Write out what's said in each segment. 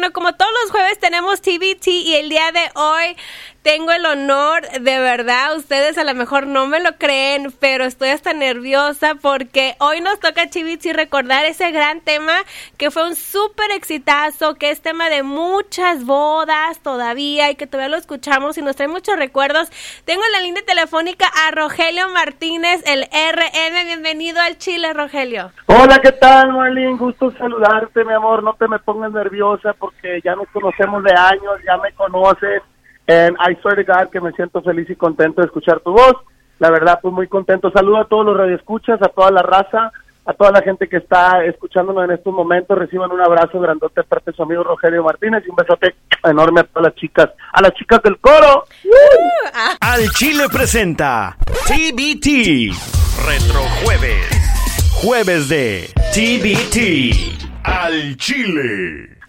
bueno, como todos los jueves tenemos TBT y el día de hoy tengo el honor, de verdad, ustedes a lo mejor no me lo creen, pero estoy hasta nerviosa porque hoy nos toca TBT recordar ese gran tema que fue un súper exitazo, que es tema de muchas bodas todavía y que todavía lo escuchamos y nos trae muchos recuerdos. Tengo en la línea telefónica a Rogelio Martínez, el RN. Bienvenido al Chile, Rogelio. Hola, ¿qué tal, Marlene? Gusto saludarte, mi amor. No te me pongas nerviosa porque ya nos conocemos de años, ya me conoces. And I swear to God que me siento feliz y contento de escuchar tu voz. La verdad, pues muy contento. Saludo a todos los radioescuchas, a toda la raza, a toda la gente que está escuchándonos en estos momentos. Reciban un abrazo grandote de parte de su amigo Rogelio Martínez y un besote enorme a todas las chicas, a las chicas del coro. Al Chile presenta TBT Retro Jueves. Jueves de TBT al Chile.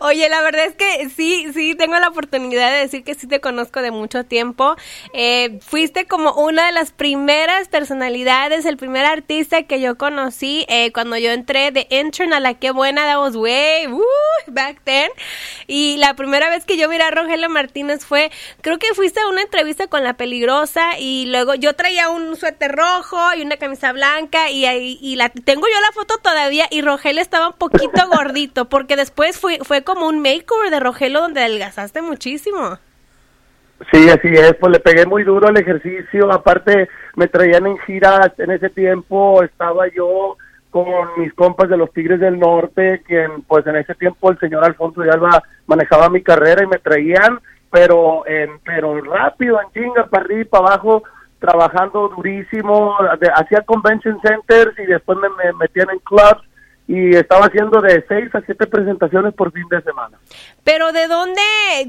Oye, la verdad es que sí, sí, tengo la oportunidad de decir que sí te conozco de mucho tiempo. Eh, fuiste como una de las primeras personalidades, el primer artista que yo conocí eh, cuando yo entré de intern a la que buena, that was way, woo, back then. Y la primera vez que yo vi a Rogelio Martínez fue, creo que fuiste a una entrevista con La Peligrosa y luego yo traía un suéter rojo y una camisa blanca y, y, y la tengo yo la foto todavía y Rogelio estaba un poquito gordito porque después fui, fue como un makeover de Rogelio donde adelgazaste muchísimo. Sí, así es, pues le pegué muy duro al ejercicio, aparte me traían en giras, en ese tiempo estaba yo con mis compas de los Tigres del Norte, quien pues en ese tiempo el señor Alfonso de Alba manejaba mi carrera y me traían, pero en, pero rápido, en chinga, para arriba y para abajo, trabajando durísimo, hacía convention centers y después me metían en clubs y estaba haciendo de seis a siete presentaciones por fin de semana. Pero de dónde,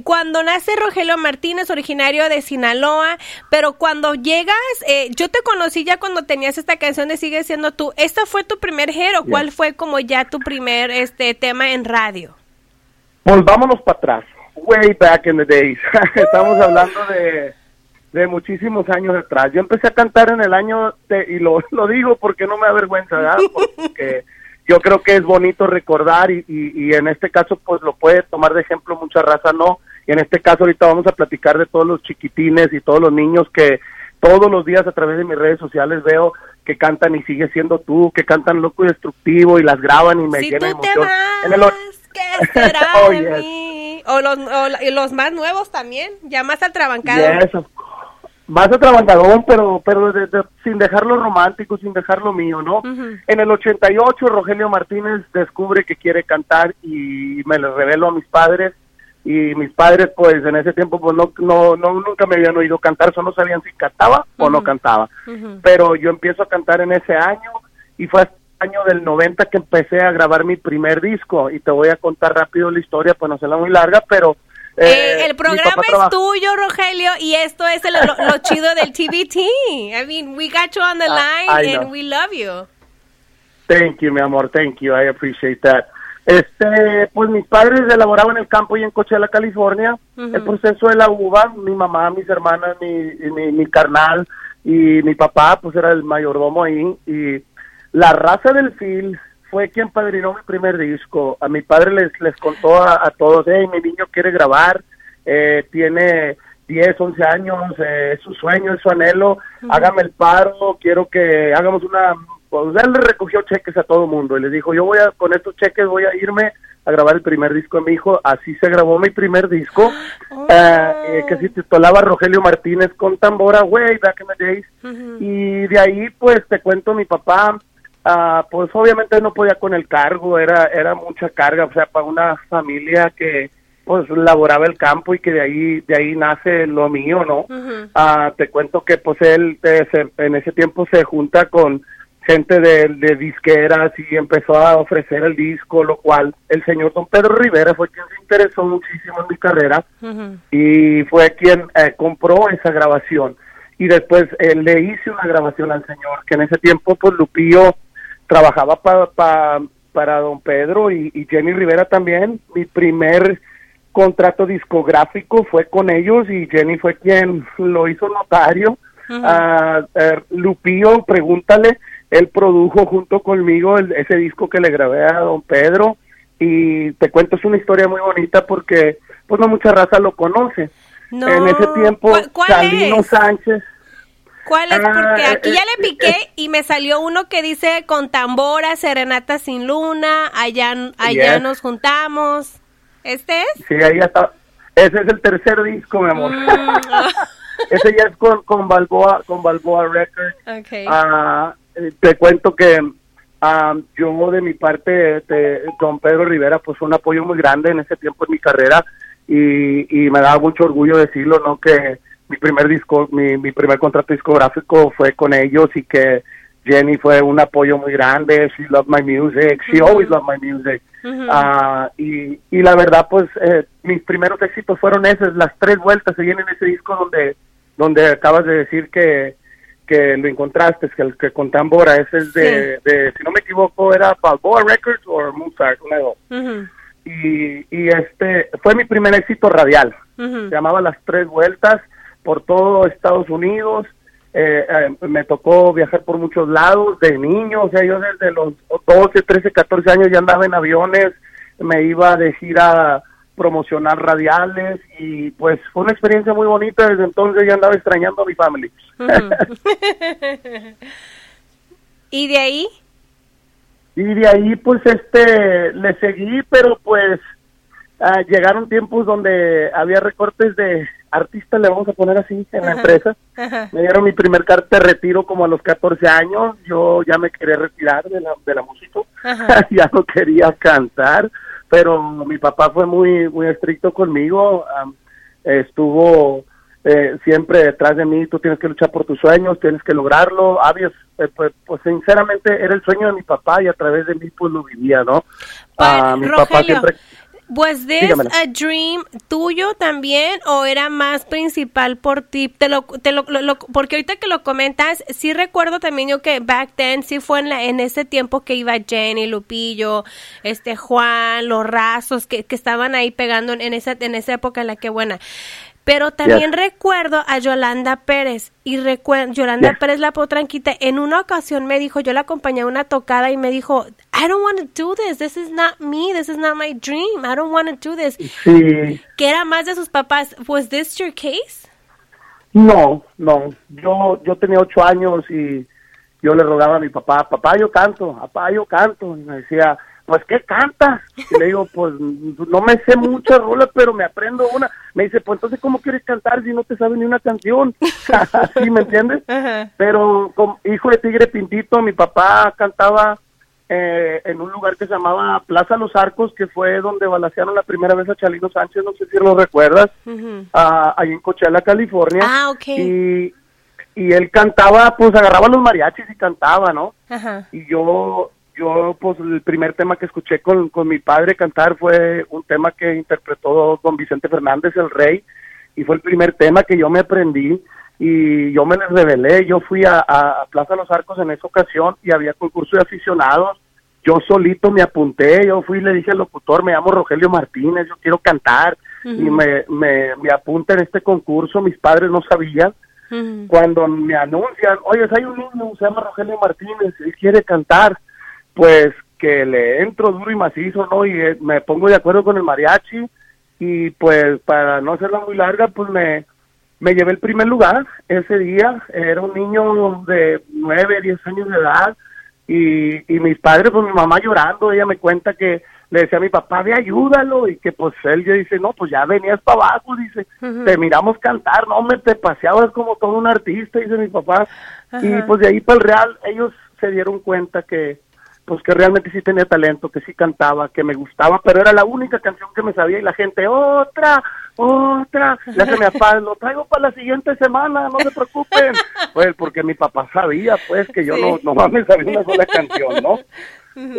cuando nace Rogelio Martínez, originario de Sinaloa, pero cuando llegas, eh, yo te conocí ya cuando tenías esta canción de Sigue siendo tú. ¿Esta fue tu primer hit o cuál fue como ya tu primer este tema en radio? Volvámonos para atrás, way back in the days. Estamos hablando de, de muchísimos años atrás. Yo empecé a cantar en el año, de- y lo, lo digo porque no me avergüenza, ¿verdad? Porque yo creo que es bonito recordar y, y, y en este caso pues lo puede tomar de ejemplo mucha raza, no. Y en este caso ahorita vamos a platicar de todos los chiquitines y todos los niños que todos los días a través de mis redes sociales veo que cantan y sigue siendo tú, que cantan loco y destructivo y las graban y me si llena de tú te emoción. vas, En el ¿qué será Oh, de yes. mí? O los, o los más nuevos también, ya más atrabancados. Yes, of. Más atrabandadón, pero pero de- de- sin dejarlo romántico, sin dejarlo mío, ¿no? Ujú. En el 88 Rogelio Martínez descubre que quiere cantar y me lo revelo a mis padres y mis padres pues en ese tiempo pues no no, no nunca me habían oído cantar, solo sabían si cantaba o no cantaba. Pero yo empiezo a cantar en ese año y fue hasta el año del 90 que empecé a grabar mi primer disco y te voy a contar rápido la historia, pues no será muy larga, pero Eh, eh, el programa es tuyo, Rogelio, y esto es el- lo, lo chido del TBT. I mean, we got you on the I- line I and know. we love you. Thank you, mi amor, thank you, I appreciate that. Este, pues mis padres elaboraban en el campo y en Coachella, California, el proceso de la uva, mi mamá, mis hermanas, mi, mi, mi carnal y mi papá, pues era el mayordomo ahí, y la raza del Phil fue quien padrinó mi primer disco. A mi padre les, les contó a, a todos, hey, mi niño quiere grabar, eh, tiene 10, 11 años, eh, es su sueño, es su anhelo, hágame el paro, quiero que hagamos una... Pues él le recogió cheques a todo mundo y les dijo, yo voy a, con estos cheques voy a irme a grabar el primer disco de mi hijo. Así se grabó mi primer disco, Oh. eh, eh, que se titulaba Rogelio Martínez con tambora, way back in the days. Y de ahí, pues, te cuento, mi papá, ah, pues obviamente no podía con el cargo, era, era mucha carga, o sea, para una familia que, pues, laboraba el campo y que de ahí, de ahí nace lo mío, ¿no? Ah, te cuento que, pues, él eh, se- en ese tiempo se junta con gente de, de disqueras y empezó a ofrecer el disco, lo cual el señor don Pedro Rivera fue quien se interesó muchísimo en mi carrera y fue quien eh, compró esa grabación. Y después eh, le hice una grabación al señor que en ese tiempo pues Lupillo trabajaba pa- para don Pedro y, y Jenny Rivera también. Mi primer contrato discográfico fue con ellos y Jenny fue quien lo hizo notario. Lupillo pregúntale él produjo junto conmigo el- ese disco que le grabé a don Pedro. Y te cuento es una historia muy bonita porque pues no mucha raza lo conoce. En ese tiempo, ¿Cuál, Sánchez. ¿Cuál es? Ah, porque aquí ya le eh, piqué eh, y me salió uno que dice con tambora, serenata sin luna, allá, allá nos juntamos. ¿Este es? Sí, ahí está. Ese es el tercer disco, mi amor. Mm, ese ya es con, con Balboa, con Balboa Records. Okay. Ah, eh, te cuento que ah, yo de mi parte, de, don Pedro Rivera, pues fue un apoyo muy grande en ese tiempo en mi carrera y, y me da mucho orgullo decirlo, ¿no? Que mi primer disco, mi, mi primer contrato discográfico fue con ellos y que Jenny fue un apoyo muy grande, she loved my music, she always loved my music. Ah, y, y la verdad, pues, eh, mis primeros éxitos fueron esos, las tres vueltas se vienen en ese disco donde, donde acabas de decir que, que lo encontraste, que el que con Tambora, ese es de, de, si no me equivoco, era Balboa Records o Mozart, una de dos. Y, y este fue mi primer éxito radial. Se llamaba Las Tres Vueltas por todo Estados Unidos. Eh, eh, me tocó viajar por muchos lados de niño, o sea, yo desde los 12, 13, 14 años ya andaba en aviones, me iba de gira a promocionar radiales y pues fue una experiencia muy bonita, desde entonces ya andaba extrañando a mi familia. ¿Y de ahí? y de ahí pues este le seguí pero pues ah, llegaron tiempos donde había recortes de artistas le vamos a poner así en la empresa. me dieron mi primer carta de retiro como a los 14 años. Yo ya me quería retirar de la de la música. Ya no quería cantar pero mi papá fue muy muy estricto conmigo. Estuvo eh, siempre detrás de mí, tú tienes que luchar por tus sueños, tienes que lograrlo. Avios, eh, pues, pues, sinceramente era el sueño de mi papá y a través de mí pues lo vivía, ¿no? Ah, mi papá siempre... ¿Was this a dream tuyo también o era más principal por ti? Te lo, te lo, porque ahorita que lo comentas, sí recuerdo también yo que back then sí fue en, la, en ese tiempo que iba Jenny, Lupillo, este Juan, los rasos que, que estaban ahí pegando en, esa, en esa época en la que buena. Pero también recuerdo a Yolanda Pérez y recuerdo, Yolanda Pérez la potranquita en una ocasión me dijo, yo la acompañé a una tocada y me dijo, I don't want to do this, this is not me, this is not my dream, I don't want to do this. Sí. Que era más de sus papás. Was this your case? No, no. Yo, yo tenía ocho años y yo le rogaba a mi papá, papá yo canto, papá yo canto. Y me decía, pues ¿qué cantas? Y le digo, pues no me sé muchas rolas, pero me aprendo una. Me dice, pues entonces ¿cómo quieres cantar si no te sabes ni una canción? ¿Sí me entiendes? Pero como hijo de Tigre Pintito, mi papá cantaba eh, en un lugar que se llamaba Plaza Los Arcos, que fue donde balacearon la primera vez a Chalino Sánchez, no sé si lo recuerdas, ahí en Coachella, California. Ah, ok. Y, y él cantaba, pues agarraba los mariachis y cantaba, ¿no? Y yo yo pues el primer tema que escuché con, con mi padre cantar fue un tema que interpretó don Vicente Fernández, el rey, y fue el primer tema que yo me aprendí y yo me les revelé, yo fui a, a Plaza Los Arcos en esa ocasión y había concurso de aficionados, yo solito me apunté, yo fui y le dije al locutor, me llamo Rogelio Martínez, yo quiero cantar y me, me, me apunta en este concurso, mis padres no sabían, cuando me anuncian, oye, hay un niño, se llama Rogelio Martínez, él quiere cantar, pues que le entro duro y macizo, ¿no? Y eh, me pongo de acuerdo con el mariachi y pues para no hacerla muy larga, pues me, me llevé el primer lugar ese día. Era un niño de nueve, diez años de edad y, y mis padres, pues mi mamá llorando, ella me cuenta que le decía a mi papá, ve ayúdalo y que pues él dice, no, pues ya venías para abajo, dice, te miramos cantar, no, me te paseabas como todo un artista, dice mi papá. Y pues de ahí para el Real, ellos se dieron cuenta que, pues que realmente sí tenía talento, que sí cantaba, que me gustaba, pero era la única canción que me sabía y la gente, otra, otra, ya se me apaga, lo traigo para la siguiente semana, no se preocupen, pues porque mi papá sabía, pues, que yo no, no me sabía una sola canción, ¿no?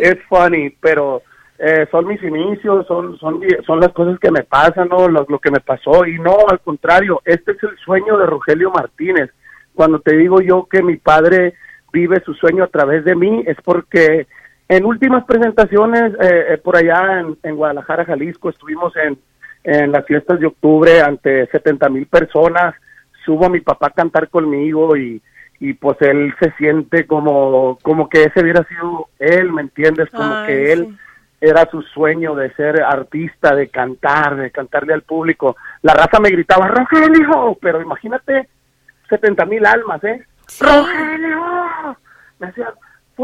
Es funny, pero eh, son mis inicios, son, son, son las cosas que me pasan, ¿no? Lo, lo que me pasó, y no, al contrario, este es el sueño de Rogelio Martínez. Cuando te digo yo que mi padre vive su sueño a través de mí, es porque en últimas presentaciones, eh, eh, por allá en, Guadalajara, Jalisco, estuvimos en, en las fiestas de octubre ante 70 mil personas. Subo a mi papá a cantar conmigo y, y pues él se siente como, como que ese hubiera sido él, ¿me entiendes? Como que él era su sueño de ser artista, de cantar, de cantarle al público. La raza me gritaba, Rogelio, pero imagínate, 70 mil almas, ¿eh? Rogelio, me decían,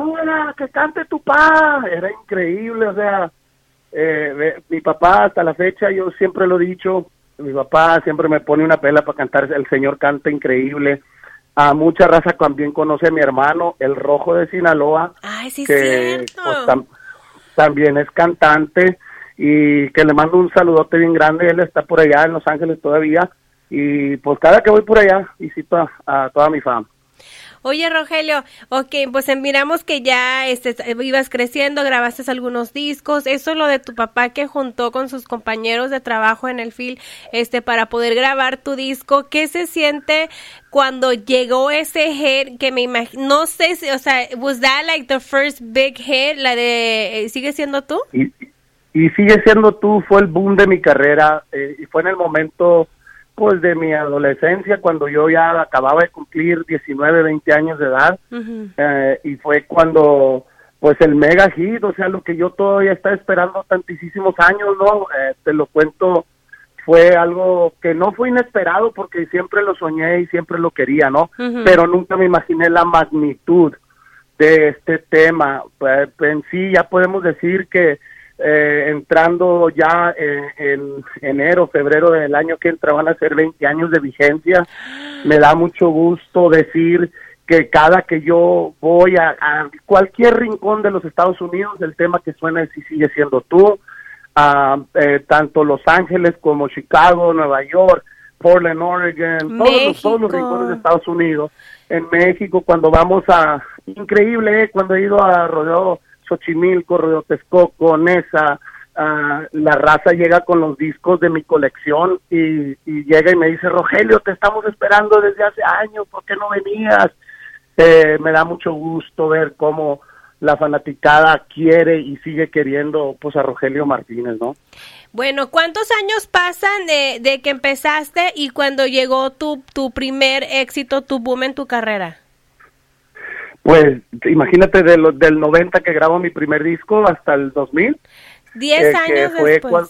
fuera, que cante tu pa, era increíble, o sea, eh, mi papá hasta la fecha, yo siempre lo he dicho, mi papá siempre me pone una pela para cantar, el señor canta increíble, a mucha raza también conoce a mi hermano, el rojo de Sinaloa, Ay, sí, que pues, tam- también es cantante y que le mando un saludote bien grande, él está por allá en Los Ángeles todavía y pues cada que voy por allá visito a, a toda mi fama. Oye, Rogelio, ok, pues eh, miramos que ya este, ibas creciendo, grabaste algunos discos, eso lo de tu papá que juntó con sus compañeros de trabajo en el film este, para poder grabar tu disco, ¿qué se siente cuando llegó ese hit que me imagino, no sé si, o sea, was that like the first big hit, la de, eh, ¿sigue siendo tú? Y, y sigue siendo tú, fue el boom de mi carrera eh, y fue en el momento pues de mi adolescencia cuando yo ya acababa de cumplir 19, 20 años de edad eh, y fue cuando pues el mega hit, o sea, lo que yo todavía estaba esperando tantísimos años, ¿no? Eh, te lo cuento, fue algo que no fue inesperado porque siempre lo soñé y siempre lo quería, ¿no? Pero nunca me imaginé la magnitud de este tema. Pues, en sí ya podemos decir que eh, entrando ya eh, en enero, febrero del año que entra van a ser 20 años de vigencia. Me da mucho gusto decir que cada que yo voy a, a cualquier rincón de los Estados Unidos, el tema que suena es sí sigue siendo tú. Eh, tanto Los Ángeles como Chicago, Nueva York, Portland, Oregon, todos los, todos los rincones de Estados Unidos. En México, cuando vamos a, increíble, eh, cuando he ido a Rodeo Xochimilco, Rodeo Texcoco, Nesa, ah, la raza llega con los discos de mi colección y, y llega y me dice, Rogelio, te estamos esperando desde hace años, ¿por qué no venías? Eh, me da mucho gusto ver cómo la fanaticada quiere y sigue queriendo pues a Rogelio Martínez, ¿no? Bueno, ¿cuántos años pasan de, de que empezaste y cuando llegó tu, tu primer éxito, tu boom en tu carrera? Pues imagínate de lo- del 90 que grabo mi primer disco hasta el 2000. Diez eh, que años después. cuan-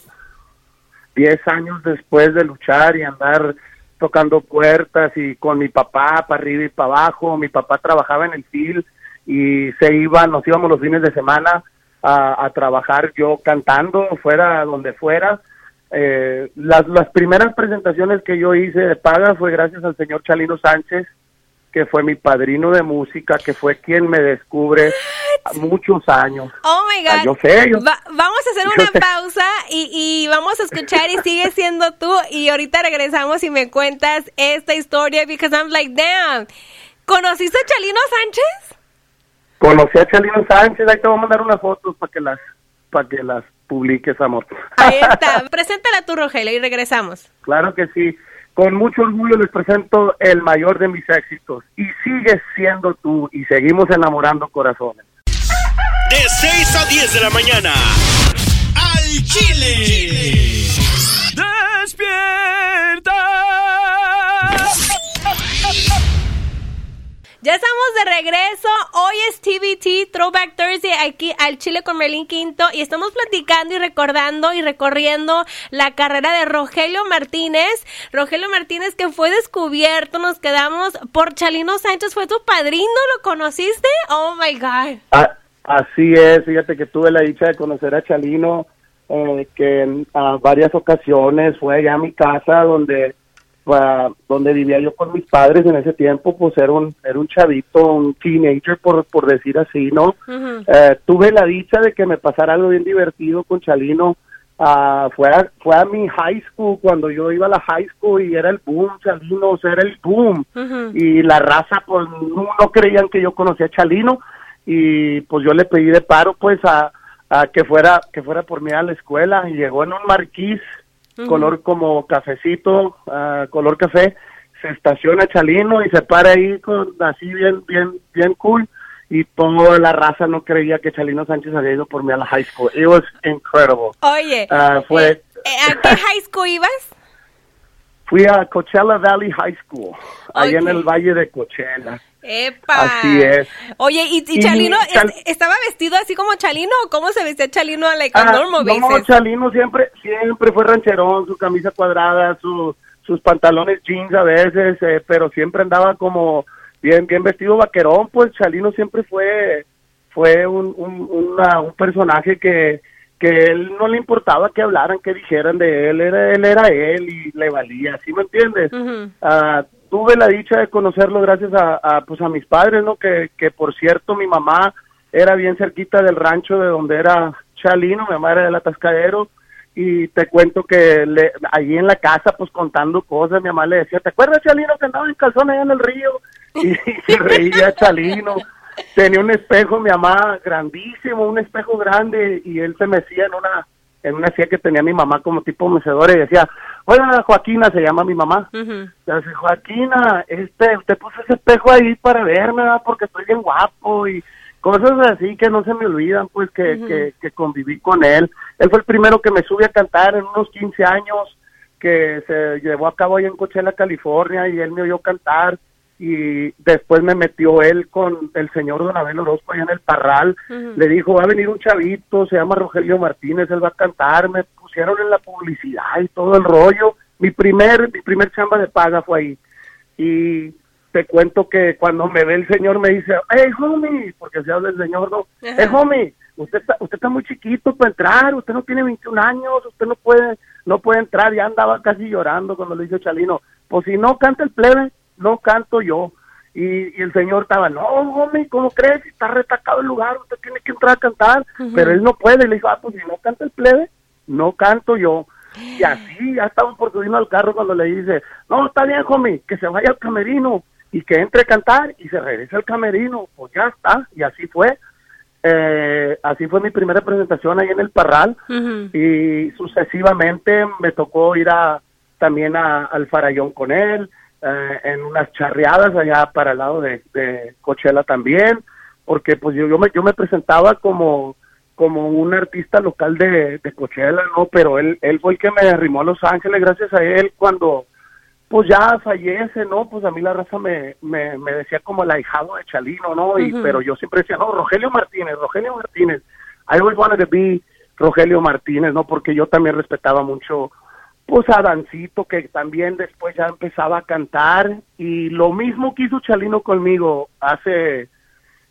diez años después de luchar y andar tocando puertas y con mi papá para arriba y para abajo. Mi papá trabajaba en el FIL y se iba, nos íbamos los fines de semana a, a trabajar yo cantando, fuera donde fuera. Eh, las, las primeras presentaciones que yo hice de paga fue gracias al señor Chalino Sánchez, que fue mi padrino de música, que fue quien me descubre muchos años. Oh my Ah, God. yo sé, yo- Va- vamos a hacer yo una sé. pausa y, y vamos a escuchar y sigue siendo tú. Y ahorita regresamos y me cuentas esta historia because I'm like, damn. ¿Conociste a Chalino Sánchez? Conocí a Chalino Sánchez, ahí te voy a mandar unas fotos para que las para que las publiques, amor. Ahí está. Preséntala tú, Rogelio, y regresamos. claro que sí. Con mucho orgullo les presento el mayor de mis éxitos. Y sigues siendo tú y seguimos enamorando corazones. De 6 a 10 de la mañana. Al Chile. Despierta. Ya estamos de regreso. Hoy es TBT Throwback Thursday aquí al Chile con Merlin Quinto y estamos platicando y recordando y recorriendo la carrera de Rogelio Martínez. Rogelio Martínez que fue descubierto, nos quedamos por Chalino Sánchez, fue tu padrino, ¿lo conociste? Oh my God. Ah, así es, fíjate que tuve la dicha de conocer a Chalino, eh, que en varias ocasiones fue allá a mi casa donde ah, donde vivía yo con mis padres en ese tiempo, pues era un, era un chavito, un teenager por, por decir así, ¿no? Eh, tuve la dicha de que me pasara algo bien divertido con Chalino. Ah, fue, a, fue a mi high school cuando yo iba a la high school y era el boom, Chalino, o sea, era el boom. Y la raza, pues no, no creían que yo conocía a Chalino y pues yo le pedí de paro, pues a, a que fuera que fuera por mí a la escuela y llegó en un marquís color como cafecito, ah, color café, se estaciona Chalino y se para ahí con así bien bien bien cool y toda la raza no creía que Chalino Sánchez había ido por mí a la high school. It was incredible. Oye, Ah, fue- eh, eh, ¿a qué high school ibas? Fui a Coachella Valley High School, ahí en el valle de Coachella. ¡Epa! Así es. Oye, ¿y, Chalino es- Chal- estaba vestido así como Chalino o cómo se vestía Chalino like, on Ah, normal no? Chalino siempre, siempre fue rancherón, su camisa cuadrada, su, sus pantalones jeans a veces, eh, pero siempre andaba como bien, bien vestido vaquerón, pues Chalino siempre fue, fue un, un, una- un personaje que, que él no le importaba que hablaran, que dijeran de él, era, él era él y le valía, ¿sí me entiendes? Tuve la dicha de conocerlo gracias a, pues a mis padres, ¿no? Que, que por cierto mi mamá era bien cerquita del rancho de donde era Chalino, mi mamá era del atascadero y te cuento que le, allí en la casa pues contando cosas, mi mamá le decía, ¿te acuerdas Chalino que andaba en calzón allá en el río? Y, se reía Chalino. Tenía un espejo, mi mamá, grandísimo, un espejo grande y él se mecía en una en una silla que tenía mi mamá como tipo mecedora y decía, hola Joaquina, se llama mi mamá. Le dice, Joaquina, este, usted puso ese espejo ahí para verme, ¿verdad? porque estoy bien guapo y cosas así que no se me olvidan, pues que, que, que conviví con él. Él fue el primero que me sube a cantar en unos 15 años que se llevó a cabo ahí en Coachella, California, y él me oyó cantar y después me metió él con el señor Don Abel Orozco allá en el Parral. Le dijo, va a venir un chavito, se llama Rogelio Martínez, él va a cantar. Pusieron en la publicidad y todo el rollo. Mi primer, mi primer chamba de paga fue ahí. Y te cuento que cuando me ve el señor me dice, hey, homie, porque se habla el señor, ¿no? Ajá. Hey, homie, usted está, usted está muy chiquito para entrar, usted no tiene 21 años, usted no puede, no puede entrar. Ya andaba casi llorando cuando le dice Chalino, pues si no canta el plebe, no canto yo. Y, y el señor estaba, no, homie, ¿cómo crees? Está retacado el lugar, usted tiene que entrar a cantar. Pero él no puede. Y le dijo, ah, pues si no canta el plebe, no canto yo. Y así, ya estaba por subirnos al carro cuando le dice, no, está bien, homie, que se vaya al camerino y que entre a cantar y se regrese al camerino. Pues ya está, y así fue. Eh, así fue mi primera presentación ahí en el Parral y sucesivamente me tocó ir a también a- al Farallón con él, eh, en unas charreadas allá para el lado de, de Coachella también, porque pues yo, yo, me, yo me presentaba como como un artista local de, de Coachella, ¿no? Pero él, él fue el que me arrimó a Los Ángeles, gracias a él, cuando pues ya fallece, ¿no? Pues a mí la raza me, me, me decía como el ahijado de Chalino, ¿no? Y. Pero yo siempre decía, no, Rogelio Martínez, Rogelio Martínez. I always wanted to be Rogelio Martínez, ¿no? Porque yo también respetaba mucho, pues a Dancito, que también después ya empezaba a cantar. Y lo mismo que hizo Chalino conmigo hace,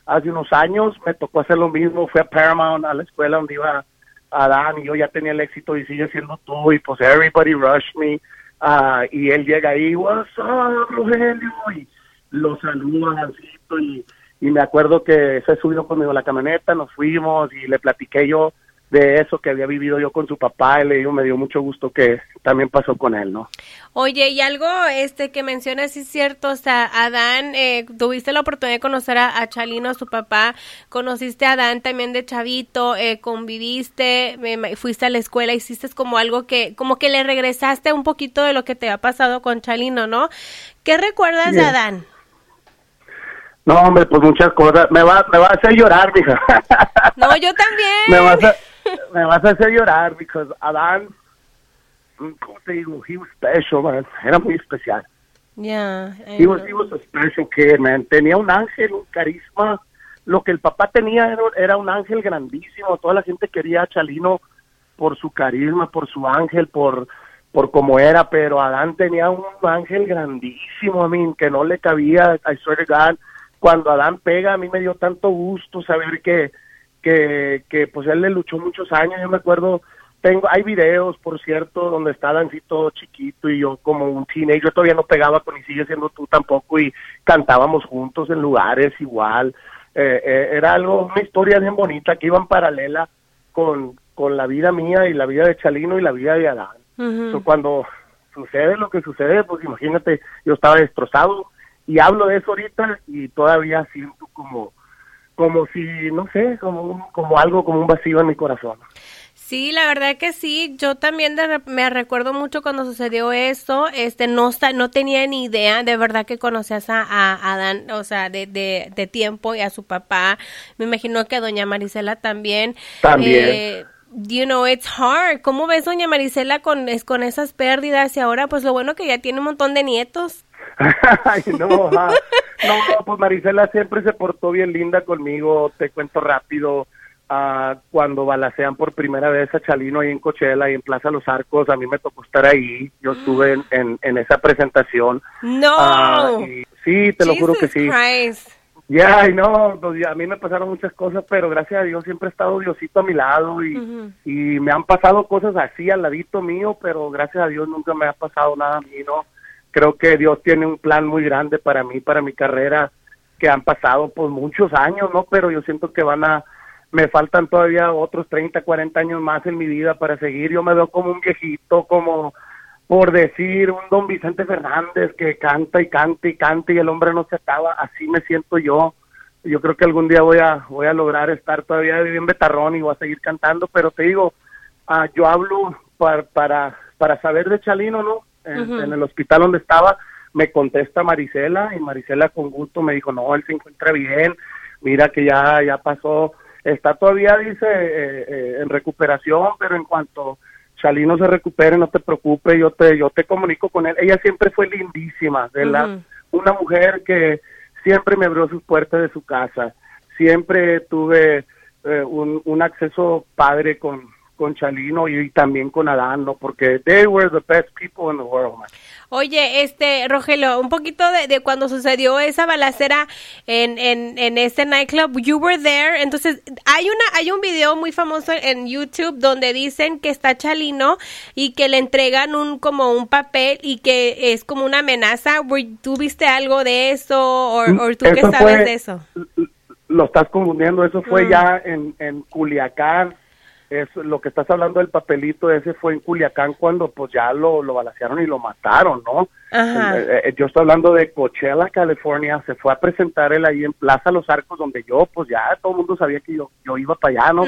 hace unos años, me tocó hacer lo mismo. Fui a Paramount, a la escuela donde iba Adán, y yo ya tenía el éxito y sigue siendo tú, y pues everybody rushed me. Ah, y él llega ahí, what's up, Rogelio, y lo saluda y, y me acuerdo que se subió conmigo a la camioneta, nos fuimos, y le platiqué yo de eso que había vivido yo con su papá, y le digo, me dio mucho gusto que también pasó con él, ¿no? Oye, y algo este que mencionas sí es cierto, o sea, Adán, eh, tuviste la oportunidad de conocer a, a Chalino, a su papá, conociste a Adán también de chavito, eh, conviviste, me- me- fuiste a la escuela, hiciste como algo que, como que le regresaste un poquito de lo que te ha pasado con Chalino, ¿no? ¿Qué recuerdas de. Adán? No, hombre, pues muchas cosas, me va, me va a hacer llorar, mija. No, yo también. me vas a, me vas a hacer llorar, because Adán, mm, ¿cómo te digo? He was special, man. Era muy especial. Ya. I He was, he was a special kid, man. Tenía un ángel, un carisma. Lo que el papá tenía era, era un ángel grandísimo. Toda la gente quería a Chalino por su carisma, por su ángel, por por cómo era, pero Adán tenía un ángel grandísimo, a mí, que no le cabía, I swear to God. Cuando Adán pega, a mí me dio tanto gusto saber que, que, que pues él le luchó muchos años, yo me acuerdo, tengo, hay videos, por cierto, donde está Dancito chiquito y yo como un teenager, todavía no pegaba con y sigue siendo tú tampoco, y cantábamos juntos en lugares igual, eh, eh, era algo, una historia bien bonita que iba en paralela con, con la vida mía y la vida de Chalino y la vida de Adán. So, cuando sucede lo que sucede, pues imagínate, yo estaba destrozado y hablo de eso ahorita y todavía siento como como si, no sé, como, como algo, como un vacío en mi corazón. Sí, la verdad que sí. Yo también de me recuerdo mucho cuando sucedió esto. Este, no no tenía ni idea de verdad que conocías a, a Adán, o sea, de, de, de tiempo y a su papá. Me imagino que a doña Marisela también. También. Eh, you know, it's hard. ¿Cómo ves doña Marisela con, es- con esas pérdidas? Y ahora, pues lo bueno que ya tiene un montón de nietos. Ay, no, no, pues Marisela siempre se portó bien linda conmigo, te cuento rápido. ah, cuando balacean por primera vez a Chalino ahí en Coachella y en Plaza Los Arcos, a mí me tocó estar ahí, yo estuve en, en, en esa presentación. No. Ah, y sí, te lo juro que sí. Christ. Ya, no, pues, a mí me pasaron muchas cosas, pero gracias a Dios siempre ha estado Diosito a mi lado y, y me han pasado cosas así al ladito mío, pero gracias a Dios nunca me ha pasado nada a mí, ¿no? Creo que Dios tiene un plan muy grande para mí, para mi carrera, que han pasado pues muchos años, ¿no? Pero yo siento que van a, me faltan todavía otros 30, 40 años más en mi vida para seguir. Yo me veo como un viejito, como por decir un don Vicente Fernández que canta y canta y canta y el hombre no se acaba, así me siento yo. Yo creo que algún día voy a voy a lograr estar todavía bien betarrón y voy a seguir cantando, pero te digo, ah, yo hablo para, para para saber de Chalino, ¿no? En, el hospital donde estaba me contesta Marisela y Marisela con gusto me dijo, "No, él se encuentra bien. Mira que ya ya pasó, está todavía dice eh, eh, en recuperación, pero en cuanto Chalino se recupere, no te preocupes, yo te yo te comunico con él. Ella siempre fue lindísima, ¿verdad? Ujú. Una mujer que siempre me abrió sus puertas de su casa. Siempre tuve eh, un, un acceso padre con con Chalino y, también con Adán, ¿no? Porque they were the best people in the world, man. Oye, este, Rogelio, un poquito de, de cuando sucedió esa balacera en, en, en este nightclub, you were there, entonces hay una, hay un video muy famoso en YouTube donde dicen que está Chalino y que le entregan un, como un papel y que es como una amenaza, ¿tú viste algo de eso o, o tú qué sabes fue- de eso? Lo estás confundiendo, eso fue Mm. ya en, en Culiacán. Es, lo que estás hablando del papelito ese fue en Culiacán cuando pues ya lo, lo balacearon y lo mataron, ¿no? Ajá. Eh, eh, yo estoy hablando de Coachella, California, se fue a presentar él ahí en Plaza Los Arcos, donde yo, pues ya todo el mundo sabía que yo, yo iba para allá, ¿no?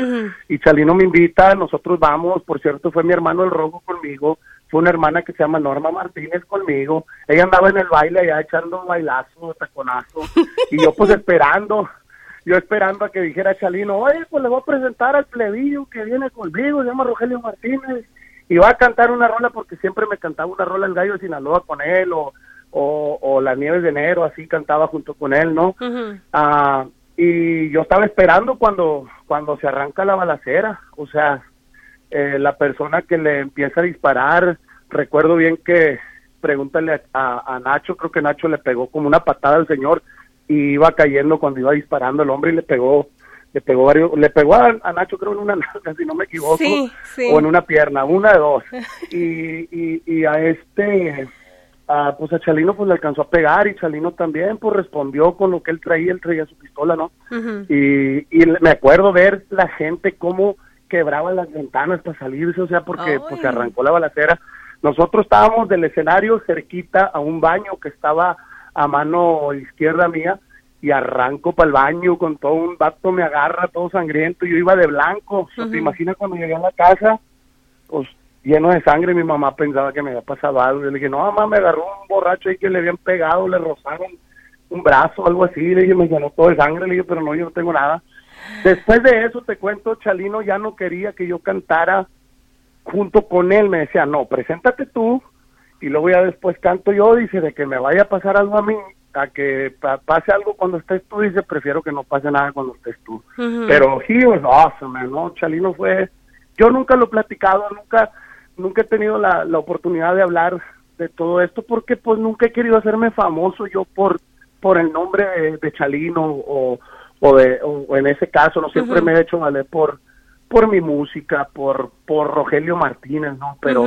Y Chalino me invita, nosotros vamos, por cierto, fue mi hermano el rojo conmigo, fue una hermana que se llama Norma Martínez conmigo, ella andaba en el baile allá echando un bailazo, taconazo, y yo pues esperando, yo esperando a que dijera Chalino, oye, pues le voy a presentar al plebillo que viene conmigo, se llama Rogelio Martínez, y va a cantar una rola porque siempre me cantaba una rola el gallo de Sinaloa con él, o, o, o Las Nieves de Enero, así cantaba junto con él, ¿no? Ah, y yo estaba esperando cuando cuando se arranca la balacera, o sea, eh, la persona que le empieza a disparar, recuerdo bien que pregúntale a, a- a Nacho, creo que Nacho le pegó como una patada al señor y iba cayendo cuando iba disparando el hombre y le pegó le pegó varios, le pegó a, a Nacho creo en una nalga, si no me equivoco, Sí, sí. o en una pierna, una de dos. Y, y, y a este, a, pues a Chalino pues le alcanzó a pegar y Chalino también pues respondió con lo que él traía, él traía su pistola, ¿no? Y, y me acuerdo ver la gente cómo quebraba las ventanas para salirse, o sea, porque pues, se arrancó la balacera. Nosotros estábamos del escenario cerquita a un baño que estaba a mano izquierda mía y arranco para el baño con todo un vato me agarra todo sangriento y yo iba de blanco. Sea, Ujú. ¿Te imaginas cuando llegué a la casa? Pues lleno de sangre, mi mamá pensaba que me había pasado algo. Yo le dije, no, mamá, me agarró un borracho ahí que le habían pegado, le rozaron un brazo, algo así. Le dije, me llenó todo de sangre. Le dije, pero no, yo no tengo nada. Después de eso, te cuento, Chalino ya no quería que yo cantara junto con él. Me decía, no, preséntate tú y luego ya después canto yo. Dice, de que me vaya a pasar algo a mí, a que pa- pase algo cuando estés tú. Dice, prefiero que no pase nada cuando estés tú. Pero he was awesome, man, ¿no? Chalino fue... Yo nunca lo he platicado, nunca nunca he tenido la, la oportunidad de hablar de todo esto porque pues nunca he querido hacerme famoso yo por por el nombre de, de Chalino o, o de o, o en ese caso no siempre me he hecho valer por por mi música por por Rogelio Martínez no pero.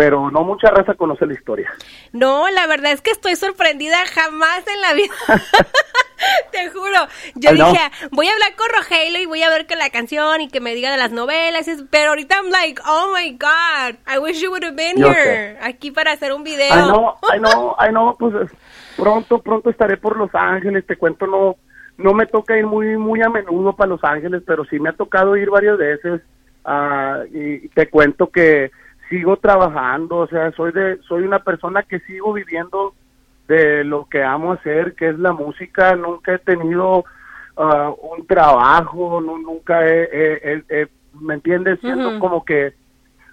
Pero no mucha raza conoce la historia No, la verdad es que estoy sorprendida jamás en la vida. Te juro. Yo Ay, no. dije, voy a hablar con Rogelio y voy a ver que la canción y que me diga de las novelas. Pero ahorita I'm like, oh my God, I wish you would have been Yo here. Aquí para hacer un video. Ay, no, ay, no, ay, no, pues pronto, pronto estaré por Los Ángeles, te cuento, no no me toca ir muy muy a menudo para Los Ángeles, pero sí me ha tocado ir varias veces ah, y te cuento que sigo trabajando, o sea, soy de soy una persona que sigo viviendo de lo que amo hacer, que es la música, nunca he tenido ah, un trabajo, no, nunca he, he- he- he- ¿me entiendes? Siento como que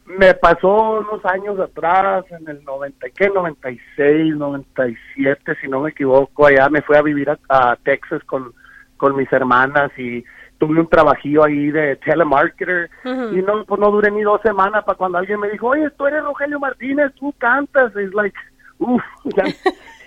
me pasó unos años atrás, en el 90, ¿qué? 96, 97, si no me equivoco, allá me fui a vivir a, Texas con, con mis hermanas y tuve un trabajillo ahí de telemarketer. Y no, pues no duré ni dos semanas para cuando alguien me dijo, oye, tú eres Rogelio Martínez, tú cantas, es like, uff, ya,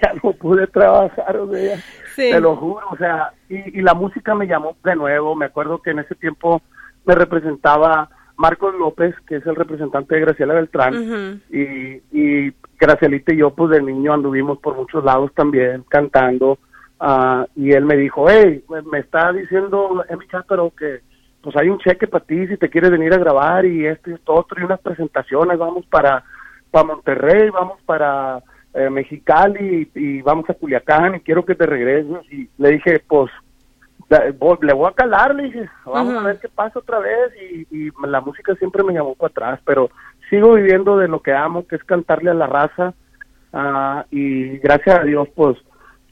ya, no pude trabajar, o sea, te lo juro, o sea, y, y la música me llamó de nuevo, me acuerdo que en ese tiempo me representaba Marcos López, que es el representante de Graciela Beltrán, y, y Gracielita y yo, pues de niño anduvimos por muchos lados también cantando, uh, y él me dijo, hey, me, está diciendo Emi pero que pues hay un cheque para ti si te quieres venir a grabar y esto y esto otro, y unas presentaciones, vamos para, para Monterrey, vamos para eh, Mexicali y, y, vamos a Culiacán y quiero que te regreses, y le dije, pues le voy a calar, le dije, vamos a ver qué pasa otra vez y, la música siempre me llamó para atrás, pero sigo viviendo de lo que amo, que es cantarle a la raza. Uh, y gracias a Dios pues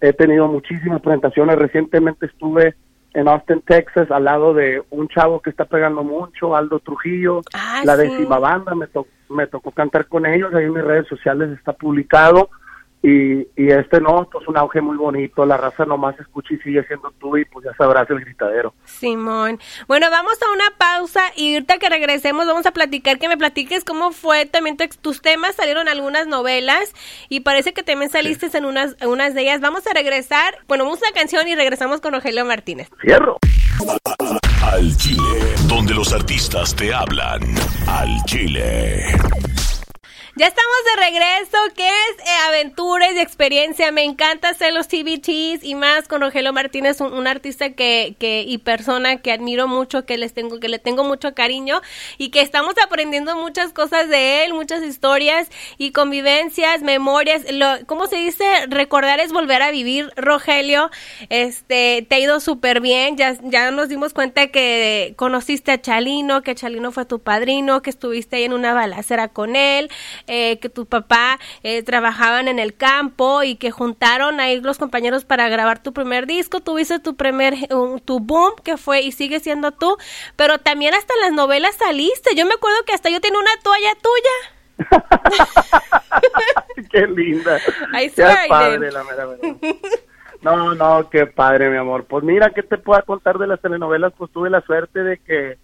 he tenido muchísimas presentaciones, recientemente estuve en Austin, Texas, al lado de un chavo que está pegando mucho, Aldo Trujillo, ah, la décima banda, me, me tocó cantar con ellos, ahí en mis redes sociales está publicado, y, y este no, esto es un auge muy bonito, la raza nomás escucha y sigue siendo tú y pues ya sabrás el gritadero. Simón, bueno, vamos a una pausa y ahorita que regresemos vamos a platicar, que me platiques cómo fue también tus temas, salieron algunas novelas y parece que también saliste en unas, unas de ellas. Vamos a regresar, bueno, vamos a una canción y regresamos con Rogelio Martínez. Cierro. Al Chile, donde los artistas te hablan. Al Chile. Ya estamos de regreso, ¿qué es eh, aventuras y experiencia? Me encanta hacer los TVTs y más con Rogelio Martínez, un, artista que, que, y persona que admiro mucho, que les tengo, que le tengo mucho cariño y que estamos aprendiendo muchas cosas de él, muchas historias y convivencias, memorias. Lo, ¿Cómo se dice? Recordar es volver a vivir, Rogelio. Este, te ha ido súper bien. Ya, ya nos dimos cuenta que conociste a Chalino, que Chalino fue tu padrino, que estuviste ahí en una balacera con él eh, que tu papá eh, trabajaban en el campo y que juntaron ahí los compañeros para grabar tu primer disco, tuviste tu primer, tu boom, que fue y sigue siendo tú, pero también hasta en las novelas saliste. Yo me acuerdo que hasta yo tenía una toalla tuya. qué linda. qué padre, la mera No, no, qué padre, mi amor. Pues mira, ¿qué te puedo contar de las telenovelas? Pues tuve la suerte de que,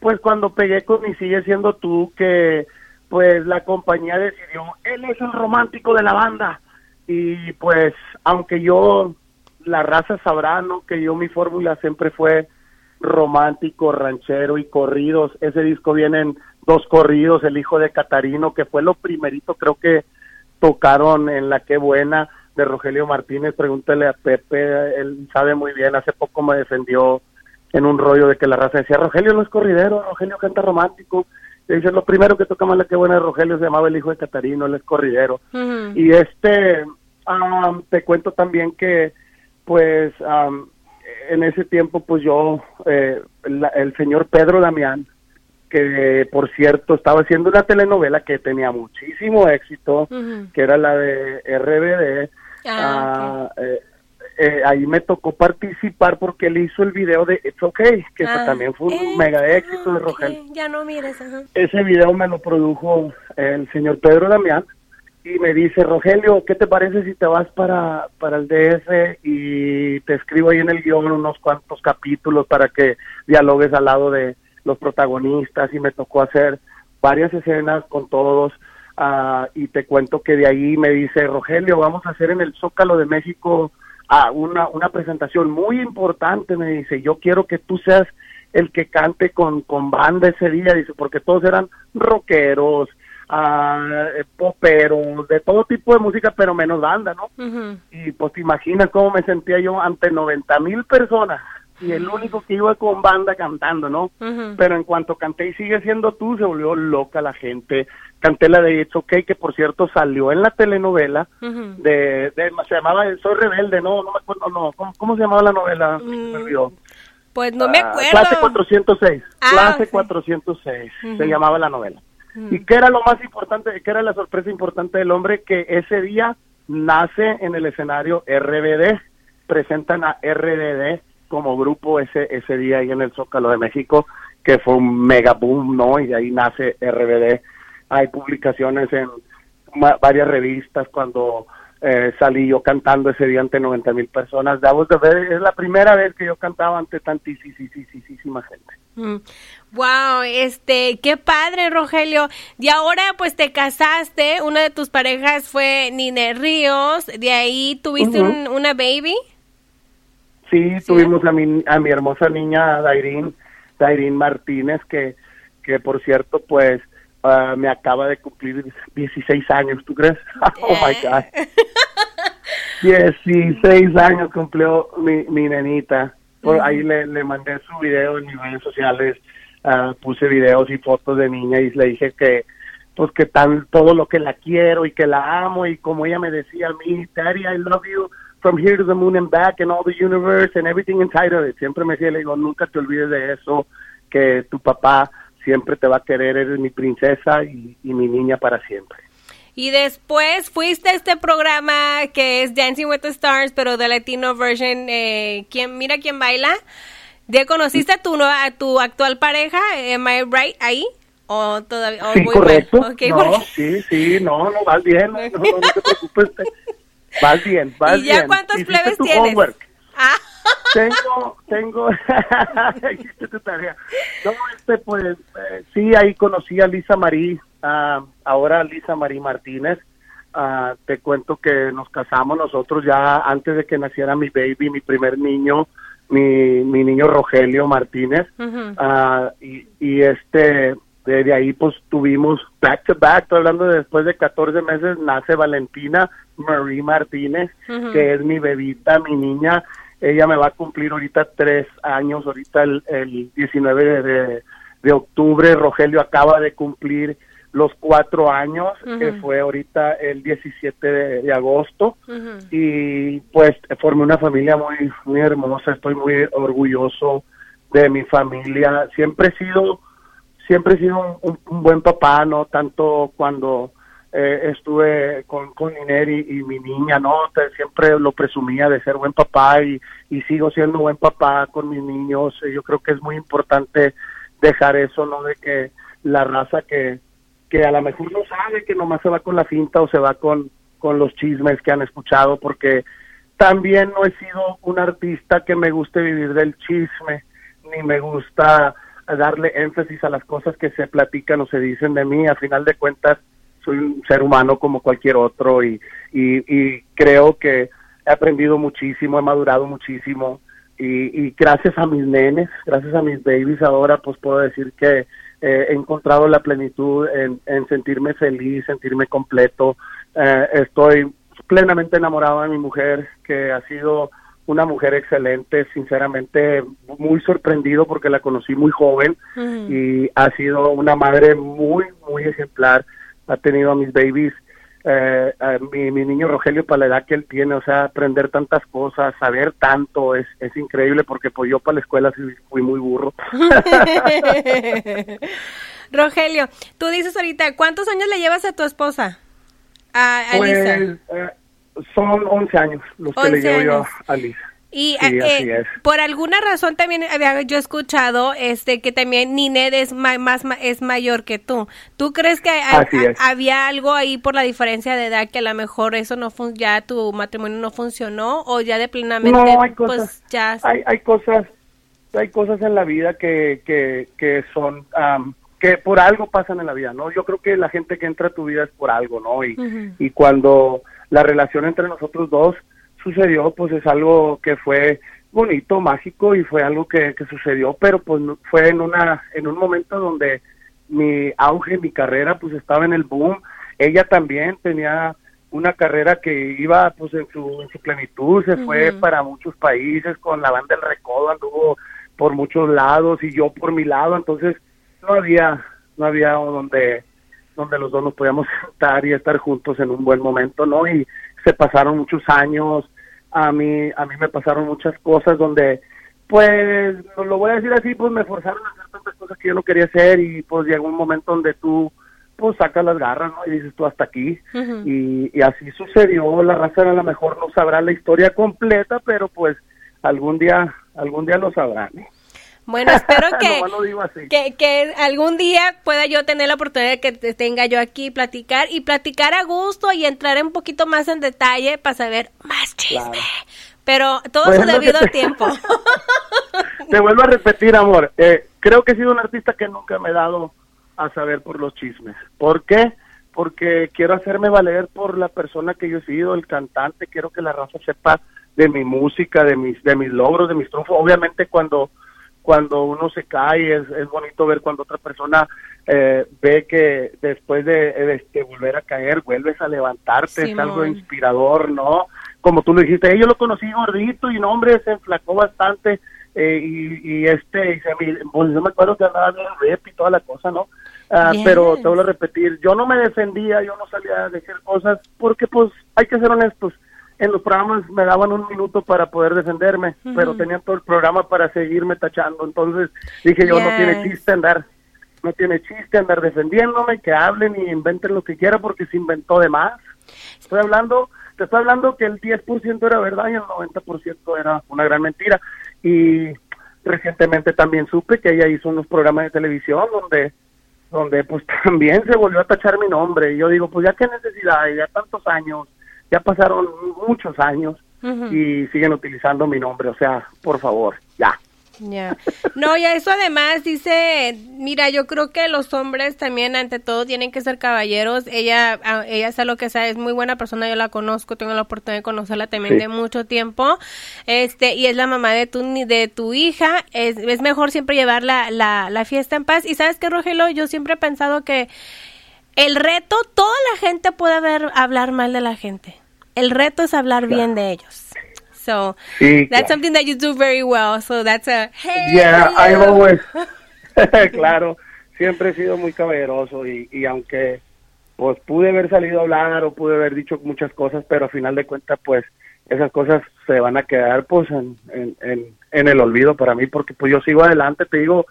pues cuando pegué con y sigue siendo tú, que pues la compañía decidió, él es el romántico de la banda. Y pues, aunque yo, la raza sabrá, ¿no? Que yo mi fórmula siempre fue romántico, ranchero y corridos. Ese disco vienen dos corridos, El Hijo de Catarino, que fue lo primerito, creo que tocaron en La Qué Buena de Rogelio Martínez. Pregúntale a Pepe, él sabe muy bien, hace poco me defendió en un rollo de que la raza decía, Rogelio no es corridero, Rogelio canta romántico dice, lo primero que tocamos la que buena de Rogelio se llamaba el hijo de Catarino, él es corridero. Y este, te cuento también que, pues, en ese tiempo, pues yo, eh, el señor Pedro Damián, que por cierto estaba haciendo una telenovela que tenía muchísimo éxito, que era la de RBD, ah, ah eh, eh, ahí me tocó participar porque él hizo el video de It's Okay, que ah, también fue un eh, mega éxito de Rogelio. Ya no mires, Ese video me lo produjo el señor Pedro Damián y me dice, Rogelio, ¿qué te parece si te vas para, para el DF y te escribo ahí en el guion unos cuantos capítulos para que dialogues al lado de los protagonistas? Y me tocó hacer varias escenas con todos. Uh, y te cuento que de ahí me dice, Rogelio, vamos a hacer en el Zócalo de México a una, una presentación muy importante, me dice, yo quiero que tú seas el que cante con, con banda ese día, dice, porque todos eran rockeros, uh, poperos, de todo tipo de música, pero menos banda, ¿no? Y pues te imaginas cómo me sentía yo ante 90 mil personas y el único que iba con banda cantando, ¿no? Pero en cuanto canté y sigue siendo tú, se volvió loca la gente canté la de It's Okay, que por cierto salió en la telenovela de, se llamaba Soy Rebelde, no, no me acuerdo, no, ¿cómo, se llamaba la novela? mm. Pues no me ah, acuerdo. clase 406, ah, clase 406, se llamaba la novela. ¿Y qué era lo más importante, qué era la sorpresa importante del hombre? Que ese día nace en el escenario RBD, presentan a RBD como grupo ese, ese día ahí en el Zócalo de México que fue un mega boom, ¿no? Y de ahí nace RBD. Hay publicaciones en varias revistas cuando eh, salí yo cantando ese día ante 90 mil personas. es la primera vez que yo cantaba ante tantísima gente. Wow, mm. este, qué padre, Rogelio. Y ahora, pues te casaste. Una de tus parejas fue Nine Ríos. De ahí tuviste una baby. Sí, tuvimos a mi, a mi hermosa niña Dairín, Dairín Martínez, que, que por cierto, pues uh, me acaba de cumplir 16 años, ¿tú crees? oh my God. 16 años cumplió mi, mi nenita. Por ahí le, le mandé su video en mis redes sociales, uh, puse videos y fotos de niña y le dije que pues que tan todo lo que la quiero y que la amo y como ella me decía a mí, Daddy, I love you from here to the moon and back and all the universe and everything inside of it. Siempre me decía, le digo, nunca te olvides de eso, que tu papá siempre te va a querer, eres mi princesa y, mi niña para siempre. Y después fuiste a este programa que es Dancing with the Stars, pero de Latino version, eh, ¿quién, mira quién baila. ¿Ya conociste a tu, a tu actual pareja? ¿Am I right ahí? ¿O todavía? sí, correcto. no, sí, sí, no, no, vas bien, no, no, no te preocupes. Vas bien, vas bien. ¿Y ya cuántos plebes tienes? Ah. Tengo, tengo, hiciste tu tarea. No, este, pues, eh, sí, ahí conocí a Lisa Marí, uh, ahora Lisa Marí Martínez. Uh, te cuento que nos casamos nosotros ya antes de que naciera mi baby, mi primer niño, mi, mi niño Rogelio Martínez. uh, y, y este, de ahí pues tuvimos back to back, estoy hablando de después de 14 meses nace Valentina Marie Martínez, que es mi bebita, mi niña, ella me va a cumplir ahorita tres años, ahorita el, el 19 de, de, octubre, Rogelio acaba de cumplir los cuatro años, que fue ahorita el 17 de, agosto, y pues formé una familia muy, muy hermosa, estoy muy orgulloso de mi familia, siempre he sido siempre he sido un, buen papá, no tanto cuando eh, estuve con, con Ineri y, mi niña, no, siempre lo presumía de ser buen papá y, y sigo siendo buen papá con mis niños. Yo creo que es muy importante dejar eso, ¿no? De que la raza que, que a lo mejor no sabe que nomás se va con la cinta o se va con, con los chismes que han escuchado, porque también no he sido un artista que me guste vivir del chisme, ni me gusta darle énfasis a las cosas que se platican o se dicen de mí. A final de cuentas, soy un ser humano como cualquier otro y, y, creo que he aprendido muchísimo, he madurado muchísimo y, gracias a mis nenes, gracias a mis babies ahora, pues puedo decir que eh, he encontrado la plenitud en, en, sentirme feliz, sentirme completo. Eh, estoy plenamente enamorado de mi mujer, que ha sido una mujer excelente, sinceramente muy sorprendido porque la conocí muy joven y ha sido una madre muy, muy ejemplar. Ha tenido a mis babies, eh, mi, mi, niño Rogelio para la edad que él tiene, o sea, aprender tantas cosas, saber tanto, es, es increíble porque pues yo para la escuela fui muy burro. Rogelio, tú dices ahorita, ¿cuántos años le llevas a tu esposa? A, Elisa. Pues, eh, son 11 años los que le llevo yo a Lisa. Y eh, por alguna razón también había yo escuchado este que también Nined es más, es mayor que tú. ¿Tú crees que había algo ahí por la diferencia de edad que a lo mejor eso no ya tu matrimonio no funcionó o ya de plenamente no, hay pues, cosas, ya hay, hay cosas hay cosas en la vida que que, que son que por algo pasan en la vida, ¿no? Yo creo que la gente que entra a tu vida es por algo, ¿no? Y, y cuando la relación entre nosotros dos sucedió, pues es algo que fue bonito, mágico y fue algo que, que sucedió, pero pues fue en una en un momento donde mi auge, mi carrera, pues estaba en el boom. Ella también tenía una carrera que iba pues en su, en su plenitud, se fue para muchos países con la banda del Recodo, anduvo por muchos lados y yo por mi lado, entonces no había no había donde donde los dos nos podíamos sentar y estar juntos en un buen momento, ¿no? Y se pasaron muchos años, a mí, a mí me pasaron muchas cosas donde, pues, lo voy a decir así, pues me forzaron a hacer tantas cosas que yo no quería hacer y pues llegó un momento donde tú, pues, sacas las garras, ¿no? Y dices tú hasta aquí. y, y así sucedió, la raza a lo mejor no sabrá la historia completa, pero pues algún día, algún día lo sabrán, ¿eh? Bueno, espero que, que, que algún día pueda yo tener la oportunidad de que te tenga yo aquí platicar y platicar a gusto y entrar un poquito más en detalle para saber más chisme. Claro. Pero todo Bueno, su debido te- tiempo. Te vuelvo a repetir, amor. eh, creo que he sido un artista que nunca me he dado a saber por los chismes. ¿Por qué? Porque quiero hacerme valer por la persona que yo he sido, el cantante. Quiero que la raza sepa de mi música, de mis, de mis logros, de mis triunfos. Obviamente cuando cuando uno se cae es, es bonito ver cuando otra persona eh, ve que después de, de- de volver a caer vuelves a levantarte, es algo inspirador, ¿no? Como tú lo dijiste, yo lo conocí gordito y no, hombre, se enflacó bastante eh, y, y este, y se me, pues, yo me acuerdo que andaba bien rep y toda la cosa, ¿no? Yes. Pero te vuelvo a repetir, yo no me defendía, yo no salía a decir cosas porque pues hay que ser honestos. En los programas me daban un minuto para poder defenderme, pero tenían todo el programa para seguirme tachando. Entonces dije yo, no tiene chiste andar no tiene chiste andar defendiéndome, que hablen y inventen lo que quieran porque se inventó de más. Estoy hablando, te estoy hablando que el 10% era verdad y el 90% era una gran mentira. Y recientemente también supe que ella hizo unos programas de televisión donde donde pues también se volvió a tachar mi nombre. Y yo digo, pues ya qué necesidad, ya tantos años, ya pasaron muchos años y siguen utilizando mi nombre. O sea, por favor, ya. Ya. No, y a eso además dice, mira, yo creo que los hombres también ante todo tienen que ser caballeros. Ella a- ella sabe lo que sabe, es muy buena persona, yo la conozco, tengo la oportunidad de conocerla también Sí. de mucho tiempo. Este, y es la mamá de tu ni- de tu hija, es, es mejor siempre llevar la, la, la fiesta en paz. Y sabes qué, Rogelio, yo siempre he pensado que el reto, toda la gente puede ver, hablar mal de la gente. El reto es hablar bien de ellos. So, Sí, that's claro. something that you do very well. So that's a hey. Yeah, hello. always, claro, siempre he sido muy caballeroso y, y aunque pues pude haber salido a hablar o pude haber dicho muchas cosas, pero a final de cuentas pues esas cosas se van a quedar pues en, en, en, en el olvido para mí porque pues yo sigo adelante, te digo,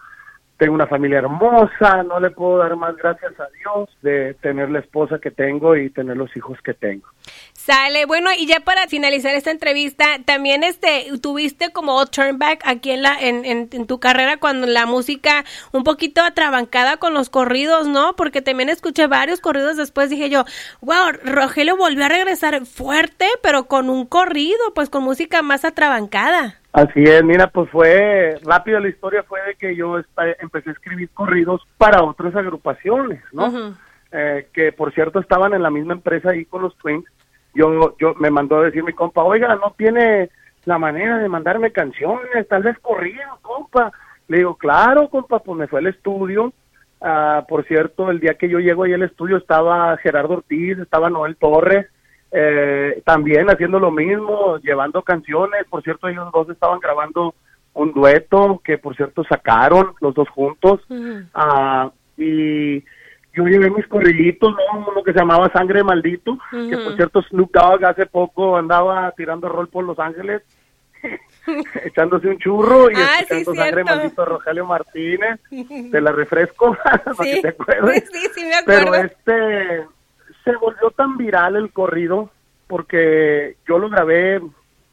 tengo una familia hermosa, no le puedo dar más gracias a Dios de tener la esposa que tengo y tener los hijos que tengo. Sale, bueno, y ya para finalizar esta entrevista, también este tuviste como turn back aquí en la en, en, en tu carrera cuando la música un poquito atrabancada con los corridos, ¿no? Porque también escuché varios corridos después dije yo, wow, Rogelio volvió a regresar fuerte, pero con un corrido, pues con música más atrabancada. Así es, mira, pues fue rápido la historia fue de que yo empecé a escribir corridos para otras agrupaciones, ¿no? Eh, que por cierto estaban en la misma empresa ahí con los Twins. Yo, yo me mandó a decir mi compa, oiga, no tiene la manera de mandarme canciones, tal vez corrido, compa. Le digo, claro, compa, pues me fue al estudio. Ah, por cierto, el día que yo llego ahí al estudio estaba Gerardo Ortiz, estaba Noel Torres, eh, también haciendo lo mismo, llevando canciones. Por cierto, ellos dos estaban grabando un dueto que, por cierto, sacaron los dos juntos. Ah, y yo llevé mis corrillitos, ¿no? Uno que se llamaba Sangre Maldito, que por cierto Snoop Dogg hace poco andaba tirando rol por Los Ángeles, echándose un churro y Ah, sí, escuchando Sangre. Maldito de Rogelio Martínez. Te la refresco para que Sí, te acuerdes. sí, sí, me acuerdo. Pero este se volvió tan viral el corrido porque yo lo grabé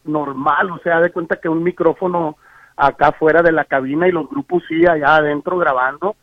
normal, o sea, de cuenta que un micrófono acá fuera de la cabina y los grupos sí allá adentro grabando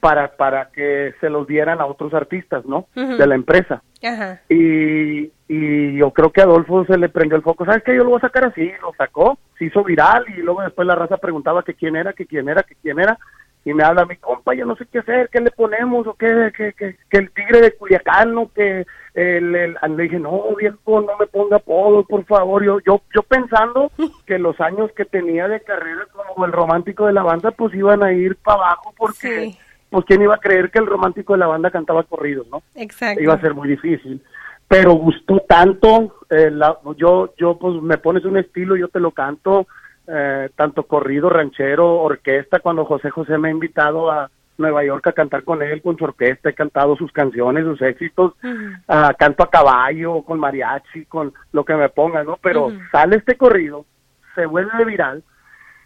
para para que se los dieran a otros artistas, ¿no? De la empresa. Ajá. Y, y yo creo que a Adolfo se le prendió el foco, ¿sabes qué? Yo lo voy a sacar así, lo sacó, se hizo viral y luego después la raza preguntaba que quién era, que quién era, que quién era. Y me habla mi compa, yo no sé qué hacer, qué le ponemos, o qué, que, que, que el tigre de Culiacán, o que el, el- le dije, no, viejo, no me ponga apodo, por favor. Yo, yo, yo pensando que los años que tenía de carrera como el romántico de la banda, pues iban a ir para abajo, porque, Sí. pues, ¿quién iba a creer que el romántico de la banda cantaba corridos, no? Exacto. iba a ser muy difícil. Pero gustó tanto, eh, la- yo, yo pues me pones un estilo, yo te lo canto, eh, tanto corrido, ranchero, orquesta, cuando José José me ha invitado a Nueva York a cantar con él, con su orquesta, he cantado sus canciones, sus éxitos, ah, canto a caballo, con mariachi, con lo que me ponga, ¿no? Pero sale este corrido, se vuelve viral,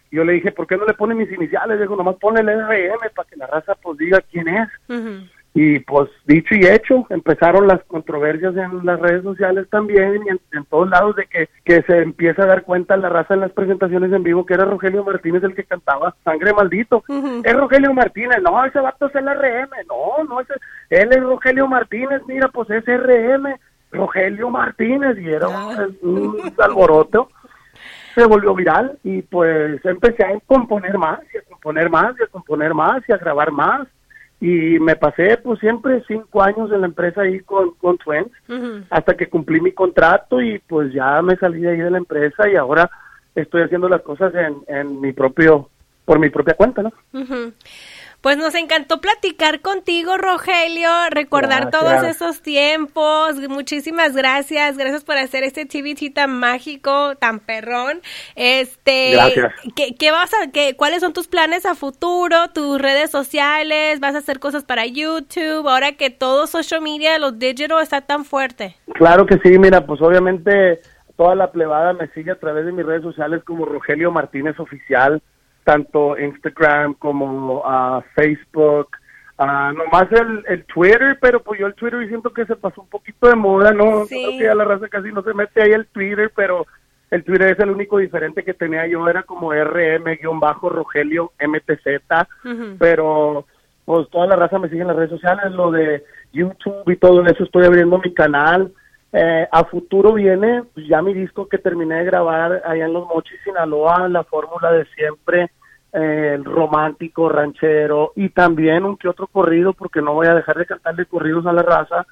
yo le dije, ¿por qué no le pone mis iniciales? Digo, nomás ponle el RM para que la raza pues diga quién es Ujú. Y pues dicho y hecho, empezaron las controversias en las redes sociales también y en, todos lados de que, que se empieza a dar cuenta la raza en las presentaciones en vivo que era Rogelio Martínez el que cantaba Sangre Maldito. Es Rogelio Martínez, no, ese vato es el RM, no, no, ese, él es Rogelio Martínez, mira, pues es RM, Rogelio Martínez, y era un alboroto. Se volvió viral y pues empecé a componer más y a componer más y a componer más y a grabar más y me pasé pues siempre cinco años en la empresa ahí con, con Twins hasta que cumplí mi contrato y pues ya me salí de ahí de la empresa y ahora estoy haciendo las cosas en, en mi propio por mi propia cuenta, ¿no? Pues nos encantó platicar contigo, Rogelio, recordar todos esos tiempos. Muchísimas gracias, gracias por hacer este TVT tan mágico, tan perrón. Este, gracias. ¿qué, vas a, qué, ¿Cuáles son tus planes a futuro, tus redes sociales? ¿Vas a hacer cosas para YouTube? Ahora que todo social media, los digital está tan fuerte. Claro que sí, mira, pues obviamente toda la plebada me sigue a través de mis redes sociales como Rogelio Martínez Oficial tanto Instagram como uh, Facebook, uh, nomás el, el Twitter, pero pues yo el Twitter siento que se pasó un poquito de moda, ¿no? Creo que la raza casi no se mete ahí el Twitter, pero el Twitter es el único diferente que tenía yo, era como RM-Rogelio MTZ, pero pues toda la raza me sigue en las redes sociales, lo de YouTube y todo eso, estoy abriendo mi canal, eh, a futuro viene pues, ya mi disco que terminé de grabar allá en Los Mochis, Sinaloa, la fórmula de siempre, eh, romántico, ranchero y también un que otro corrido porque no voy a dejar de cantarle corridos a la raza.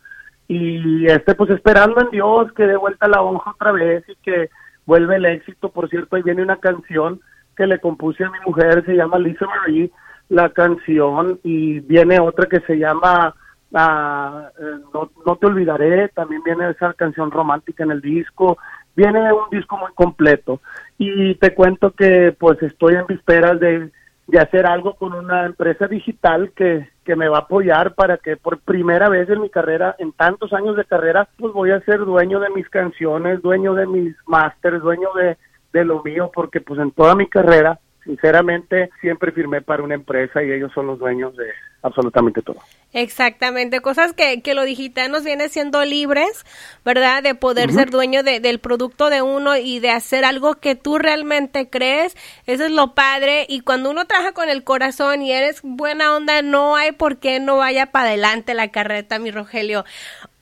Y este, pues esperando en Dios que dé vuelta la hoja otra vez y que vuelve el éxito. Por cierto, ahí viene una canción que le compuse a mi mujer, se llama Lisa Marie, la canción, y viene otra que se llama Ah, eh, no, no te olvidaré, también viene esa canción romántica en el disco, viene un disco muy completo. Y te cuento que pues estoy en vísperas de, de hacer algo con una empresa digital que, que me va a apoyar para que por primera vez en mi carrera, en tantos años de carrera, pues voy a ser dueño de mis canciones, dueño de mis masters, dueño de, de lo mío, porque pues en toda mi carrera, sinceramente, siempre firmé para una empresa y ellos son los dueños de absolutamente todo. Exactamente, cosas que, que lo digital nos viene siendo libres, ¿verdad? De poder ser dueño de, del producto de uno y de hacer algo que tú realmente crees. Eso es lo padre. Y cuando uno trabaja con el corazón y eres buena onda, no hay por qué no vaya para adelante la carreta, mi Rogelio.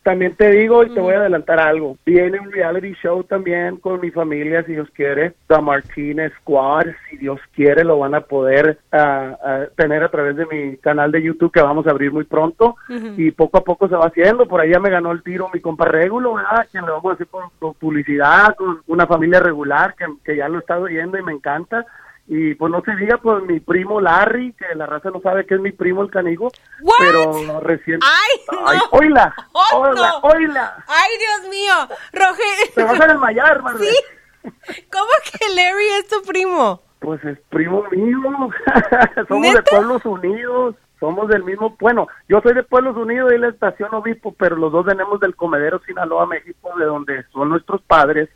También te digo y te voy a adelantar algo. Viene un reality show también con mi familia, si Dios quiere. The Martinez Squad, si Dios quiere, lo van a poder ah, tener a través de mi canal de YouTube que vamos a abrir muy pronto. Y poco a poco se va haciendo. Por ahí ya me ganó el tiro mi compa Regulo, ¿verdad? Quien le vamos a hacer con, publicidad, con una familia regular que, que ya lo estado oyendo y me encanta. Y pues no se diga, pues mi primo Larry, que la raza no sabe que es mi primo el canigo, pero recién... ¡Ay, no! ¡Ay, oila! ¡Oila, oila! ¡Ay, Dios mío! Rogelio... Te vas a desmayar, madre. ¿Sí? ¿Cómo que Larry es tu primo? Pues es primo mío. Somos de Pueblos Unidos somos del mismo, bueno, yo soy de Pueblos Unidos y la estación Obispo, pero los dos venimos del comedero Sinaloa, México, de donde son nuestros padres.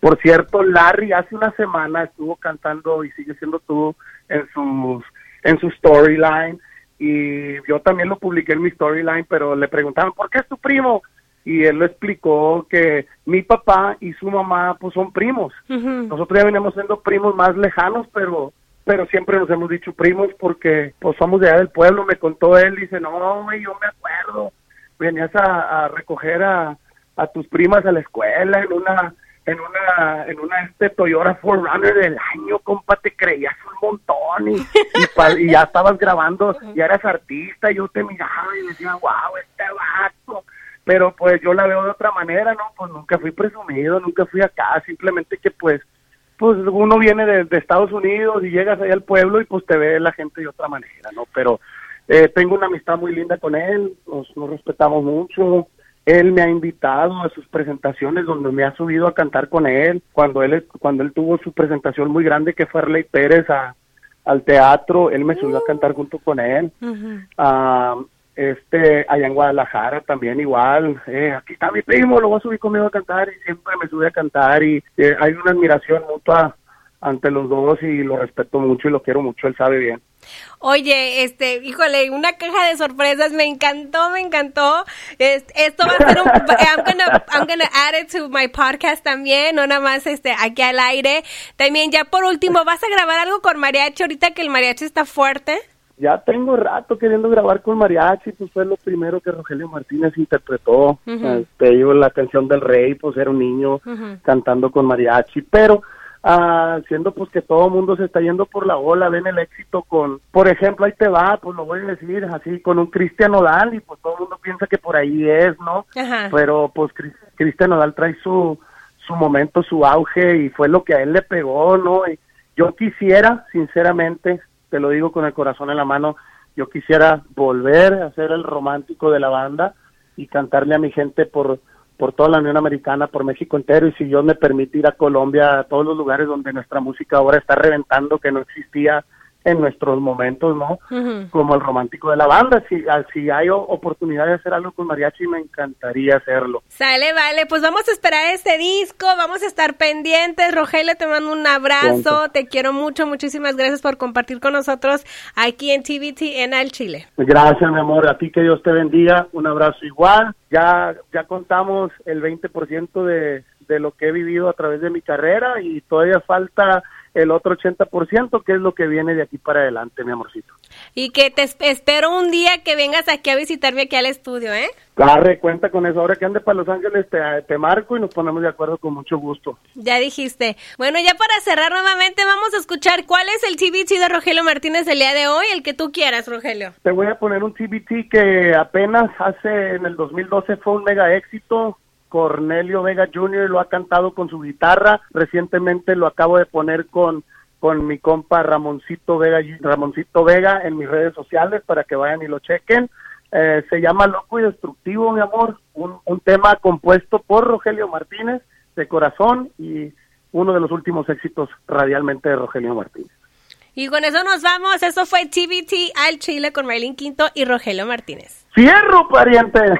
Por cierto, Larry hace una semana estuvo cantando y sigue siendo tú en sus en su storyline y yo también lo publiqué en mi storyline, pero le preguntaban, ¿por qué es tu primo? Y él lo explicó que mi papá y su mamá pues son primos. Nosotros ya venimos siendo primos más lejanos, pero pero siempre nos hemos dicho primos porque pues somos de allá del pueblo, me contó él, dice, no, güey, yo me acuerdo, venías a, recoger a, a, tus primas a la escuela en una, en una, en una este Toyota Runner del año, compa, te creías un montón y, y, ya estabas grabando, ya eras artista, yo te miraba y decía, wow, este vato, pero pues yo la veo de otra manera, ¿no? Pues nunca fui presumido, nunca fui acá, simplemente que pues pues uno viene de, Estados Unidos y llegas allá al pueblo y pues te ve la gente de otra manera, ¿no? Pero eh, tengo una amistad muy linda con él, nos, respetamos mucho. Él me ha invitado a sus presentaciones donde me ha subido a cantar con él. Cuando él cuando él tuvo su presentación muy grande que fue Arley Pérez al teatro, él me subió a cantar junto con él este allá en Guadalajara también igual eh, aquí está mi primo lo va a subir conmigo a cantar y siempre me sube a cantar y eh, hay una admiración mutua ante los dos y lo respeto mucho y lo quiero mucho él sabe bien Oye, este, híjole, una caja de sorpresas, me encantó, me encantó. esto va a ser un, I'm gonna, I'm gonna add it to my podcast también, no nada más este, aquí al aire. También, ya por último, ¿vas a grabar algo con mariachi ahorita que el mariachi está fuerte? Ya tengo rato queriendo grabar con mariachi, pues fue lo primero que Rogelio Martínez interpretó. este, la canción del rey, pues era un niño cantando con mariachi, pero ah, siendo pues que todo el mundo se está yendo por la ola, ven el éxito con, por ejemplo, ahí te va, pues lo voy a decir así, con un Cristian Odal y pues todo el mundo piensa que por ahí es, ¿no? Pero pues Cristian Odal trae su, su momento, su auge y fue lo que a él le pegó, ¿no? Y yo quisiera, sinceramente, te lo digo con el corazón en la mano, yo quisiera volver a ser el romántico de la banda y cantarle a mi gente por por toda la Unión Americana, por México entero, y si Dios me permite ir a Colombia, a todos los lugares donde nuestra música ahora está reventando, que no existía en nuestros momentos, ¿no? Como el romántico de la banda. Si, ah, si hay oportunidad de hacer algo con mariachi, me encantaría hacerlo. Sale, vale. Pues vamos a esperar este disco, vamos a estar pendientes. Rogelio, te mando un abrazo, te quiero mucho, muchísimas gracias por compartir con nosotros aquí en TVT en Al Chile. Gracias, mi amor. A ti que Dios te bendiga. Un abrazo igual. Ya, ya contamos el 20% de, de lo que he vivido a través de mi carrera y todavía falta el otro 80%, que es lo que viene de aquí para adelante, mi amorcito. Y que te espero un día que vengas aquí a visitarme aquí al estudio, ¿eh? Claro, cuenta con eso. Ahora que ande para Los Ángeles, te, te, marco y nos ponemos de acuerdo con mucho gusto. Ya dijiste. Bueno, ya para cerrar nuevamente, vamos a escuchar cuál es el TBT de Rogelio Martínez el día de hoy, el que tú quieras, Rogelio. Te voy a poner un TBT que apenas hace, en el 2012 fue un mega éxito Cornelio Vega Jr. lo ha cantado con su guitarra, recientemente lo acabo de poner con con mi compa Ramoncito Vega, Ramoncito Vega en mis redes sociales para que vayan y lo chequen. Eh, se llama Loco y Destructivo, mi amor, un, un tema compuesto por Rogelio Martínez de corazón y uno de los últimos éxitos radialmente de Rogelio Martínez. Y con eso nos vamos. Eso fue TBT al Chile con Marilyn Quinto y Rogelio Martínez. Cierro, pariente.